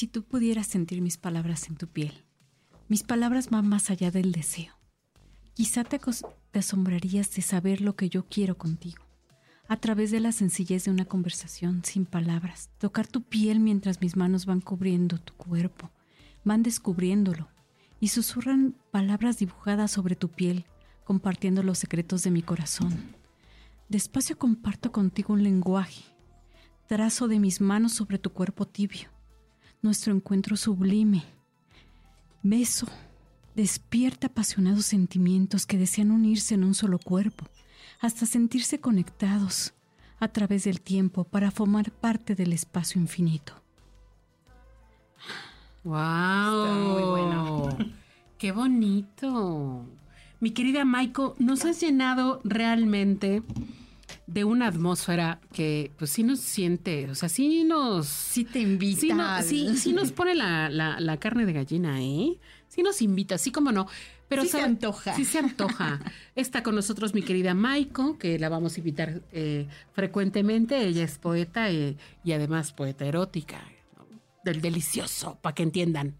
Si tú pudieras sentir mis palabras en tu piel, mis palabras van más allá del deseo. Quizá te, te asombrarías de saber lo que yo quiero contigo. A través de la sencillez de una conversación sin palabras, tocar tu piel mientras mis manos van cubriendo tu cuerpo, van descubriéndolo y susurran palabras dibujadas sobre tu piel, compartiendo los secretos de mi corazón. Despacio comparto contigo un lenguaje, trazo de mis manos sobre tu cuerpo tibio, nuestro encuentro sublime. Beso, despierta apasionados sentimientos que desean unirse en un solo cuerpo, hasta sentirse conectados a través del tiempo para formar parte del espacio infinito. ¡Wow! muy bueno. ¡Qué bonito! Mi querida Maiko, nos has llenado realmente de una atmósfera que pues sí nos siente, o sea, sí nos... Sí te invita. Sí, sí, nos pone la, la, carne de gallina, ¿eh? Sí nos invita, sí como no. Pero sí se antoja. Sí se antoja. Está con nosotros mi querida Maiko, que la vamos a invitar eh, frecuentemente. Ella es poeta eh, y además poeta erótica. Del delicioso, para que entiendan.